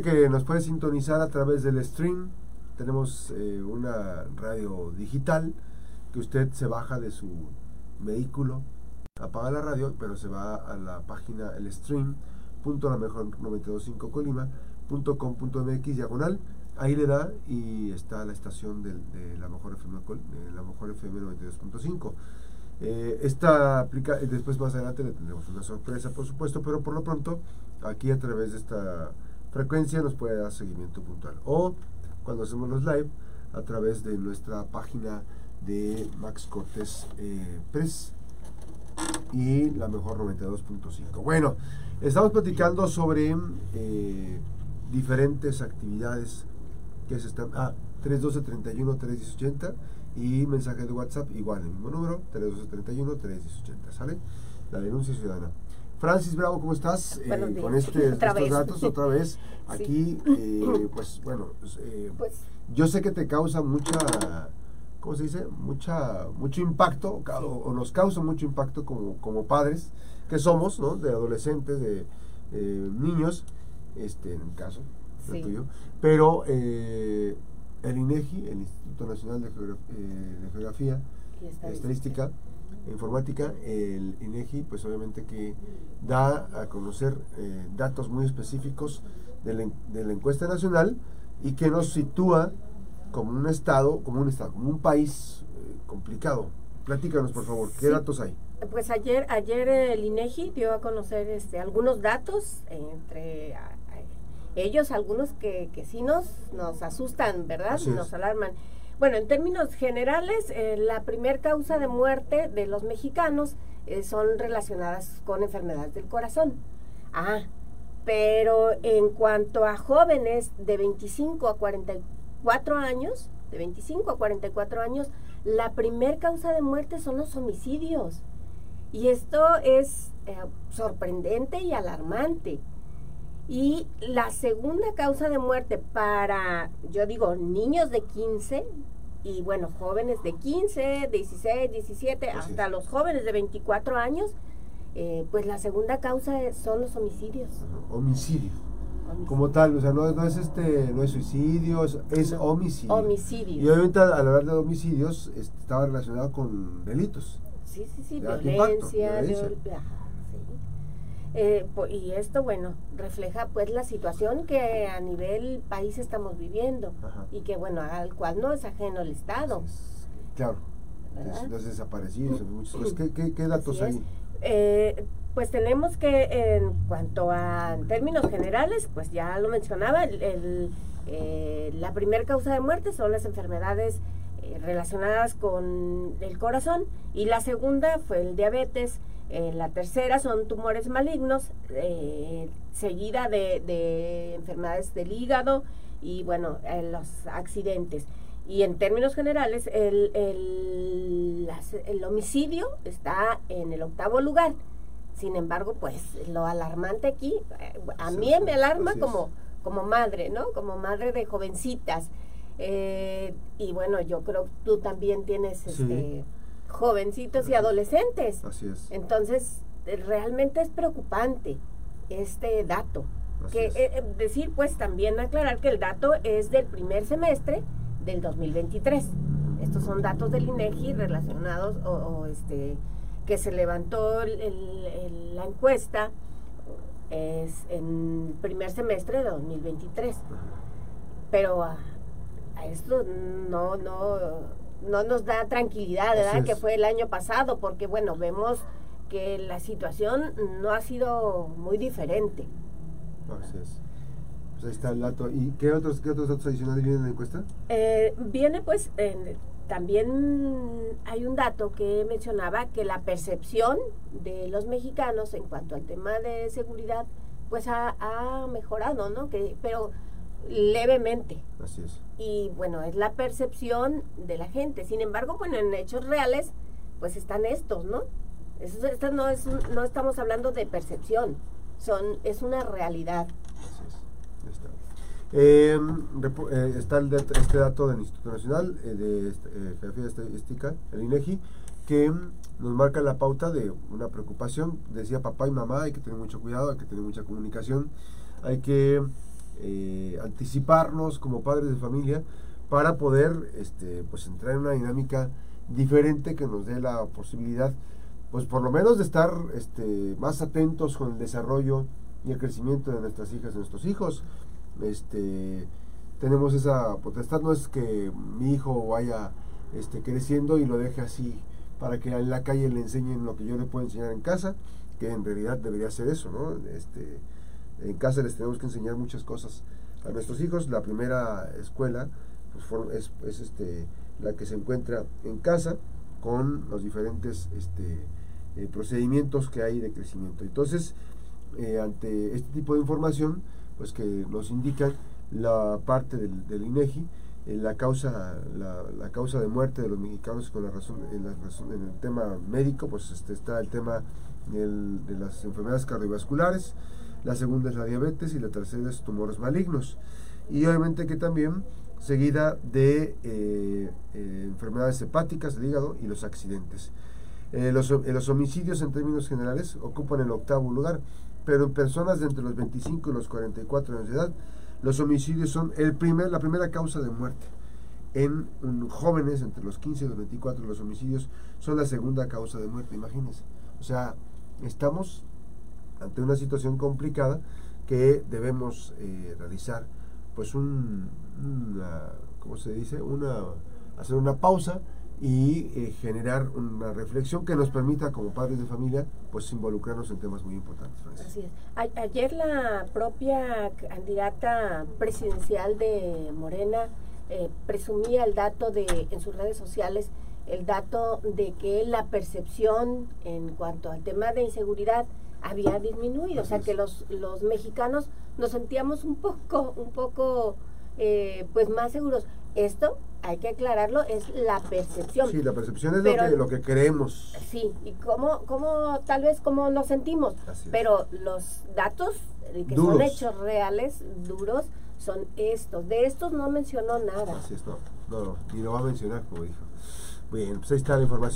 que nos puede sintonizar a través del stream. Tenemos eh, una radio digital que usted se baja de su vehículo, apaga la radio, pero se va a la página el stream punto la mejor 925 colima punto com punto mx diagonal ahí le da y está la estación de, la mejor FM de la mejor FM 92.5 eh, esta aplica después más adelante le tendremos una sorpresa por supuesto pero por lo pronto aquí a través de esta frecuencia nos puede dar seguimiento puntual. O cuando hacemos los live a través de nuestra página de Max Cortés eh, Press y la mejor 92.5. Bueno, estamos platicando sobre eh, diferentes actividades que se están... Ah, 312 31 380 y mensaje de WhatsApp igual, el mismo número, 312 31 380, ¿sale? La denuncia ciudadana. Francis Bravo, ¿cómo estás? Eh, con este, estos datos otra vez. Aquí, eh, pues bueno, eh, pues, yo sé que te causa mucha, ¿cómo se dice? Mucha, mucho impacto, o, nos causa mucho impacto como, como padres que somos, ¿no? De adolescentes, de niños, este, en el caso tuyo. Pero el INEGI, el Instituto Nacional de, Geografía y Estadística informática, el INEGI, pues obviamente que da a conocer eh, datos muy específicos de la, encuesta nacional y que nos sitúa como un estado, como un estado, como un país eh, complicado. Platícanos, por favor, ¿qué datos hay? Pues ayer, ayer el INEGI dio a conocer este, algunos datos, entre ellos algunos que, que sí nos, nos asustan, ¿verdad? Nos alarman. Bueno, en términos generales, eh, la primer causa de muerte de los mexicanos eh, son relacionadas con enfermedades del corazón. Ah, pero en cuanto a jóvenes de 25 a 44 años, de 25 a 44 años, la primer causa de muerte son los homicidios. Y esto es eh, sorprendente y alarmante. Y la segunda causa de muerte para, yo digo, niños de 15, y bueno, jóvenes de 15, 16, 17, hasta los jóvenes de 24 años, eh, pues la segunda causa son los homicidios. Homicidio. Como tal, o sea, no, no, es este, no es suicidio, es, homicidio. Homicidio. Y obviamente al hablar de homicidios estaba relacionado con delitos. Sí, sí, sí, violencia, violencia. Eh, y esto, bueno, refleja pues la situación que a nivel país estamos viviendo y que, bueno, al cual no es ajeno el Estado. Claro, los desaparecidos, ¿Qué, qué, datos hay? Eh, pues tenemos que en cuanto a términos generales, pues ya lo mencionaba, el, eh, la primera causa de muerte son las enfermedades relacionadas con el corazón y la segunda fue el diabetes, eh, la tercera son tumores malignos, eh, seguida de, enfermedades del hígado y bueno, eh, los accidentes. Y en términos generales, el, el, homicidio está en el octavo lugar. Sin embargo, pues lo alarmante aquí, a mí me alarma como, como madre, ¿no? Como madre de jovencitas. y bueno, yo creo que tú también tienes este jovencitos y adolescentes. Así es. Entonces, eh, realmente es preocupante este dato. que eh, eh, decir, pues también aclarar que el dato es del primer semestre del 2023. Estos son datos del INEGI relacionados o, este que se levantó la encuesta es en el primer semestre de 2023. Pero a, a esto no no no nos da tranquilidad, ¿verdad? Que fue el año pasado, porque bueno, vemos que la situación no ha sido muy diferente. Así es. Pues ahí está el dato. ¿Y qué otros, qué otros datos adicionales vienen en la encuesta? Eh, viene pues, también hay un dato que mencionaba que la percepción de los mexicanos en cuanto al tema de seguridad, pues ha, ha mejorado, ¿no? Que, pero levemente. Así es. Y bueno, es la percepción de la gente. Sin embargo, bueno, en hechos reales, pues están estos, ¿no? No, es no estamos hablando de percepción, son, es una realidad. Así es. Está. Em, eh, está el este dato del Instituto Nacional eh, de eh, Geografía Estadística, el INEGI, que nos marca la pauta de una preocupación. Decía papá y mamá, hay que tener mucho cuidado, hay que tener mucha comunicación, hay que eh, anticiparnos como padres de familia para poder este, pues entrar en una dinámica diferente que nos dé la posibilidad pues por lo menos de estar este, más atentos con el desarrollo y el crecimiento de nuestras hijas y nuestros hijos. Este, tenemos esa potestad, no es que mi hijo vaya este, creciendo y lo deje así para que en la calle le enseñen lo que yo le puedo enseñar en casa, que en realidad debería ser eso, ¿no? Este, en casa les tenemos que enseñar muchas cosas a nuestros hijos. La primera escuela pues, es, es este, la que se encuentra en casa con los diferentes este, eh, procedimientos que hay de crecimiento. Entonces, eh, ante este tipo de información, pues que nos indican la parte del, INEGI, eh, la causa la, causa de muerte de los mexicanos con la razón, en el tema médico pues este, está el tema de las enfermedades cardiovasculares la segunda es la diabetes y la tercera es tumores malignos y obviamente que también seguida de enfermedades hepáticas del hígado y los accidentes eh, los, eh, los, homicidios en términos generales ocupan el octavo lugar, pero en personas de entre los 25 y los 44 años de edad, los homicidios son el primer, la primera causa de muerte. En jóvenes entre los 15 y los 24, los homicidios son la segunda causa de muerte, imagínense. O sea, estamos ante una situación complicada que debemos eh, realizar, pues un, una, ¿cómo se dice? Una, hacer una pausa y eh, generar una reflexión que nos permita como padres de familia pues involucrarnos en temas muy importantes. Así es. ayer la propia candidata presidencial de Morena eh, presumía el dato de en sus redes sociales el dato de que la percepción en cuanto al tema de inseguridad había disminuido, o sea que los los mexicanos nos sentíamos un poco un poco eh, pues más seguros. Esto hay que aclararlo, es la percepción. Sí, la percepción es lo, que, lo que creemos. Sí, y cómo, cómo tal vez cómo nos sentimos. Pero los datos que son hechos reales, duros, son estos. De estos no mencionó nada. Así es, no, no, y lo va a mencionar, como dijo. Bien, pues ahí está la información.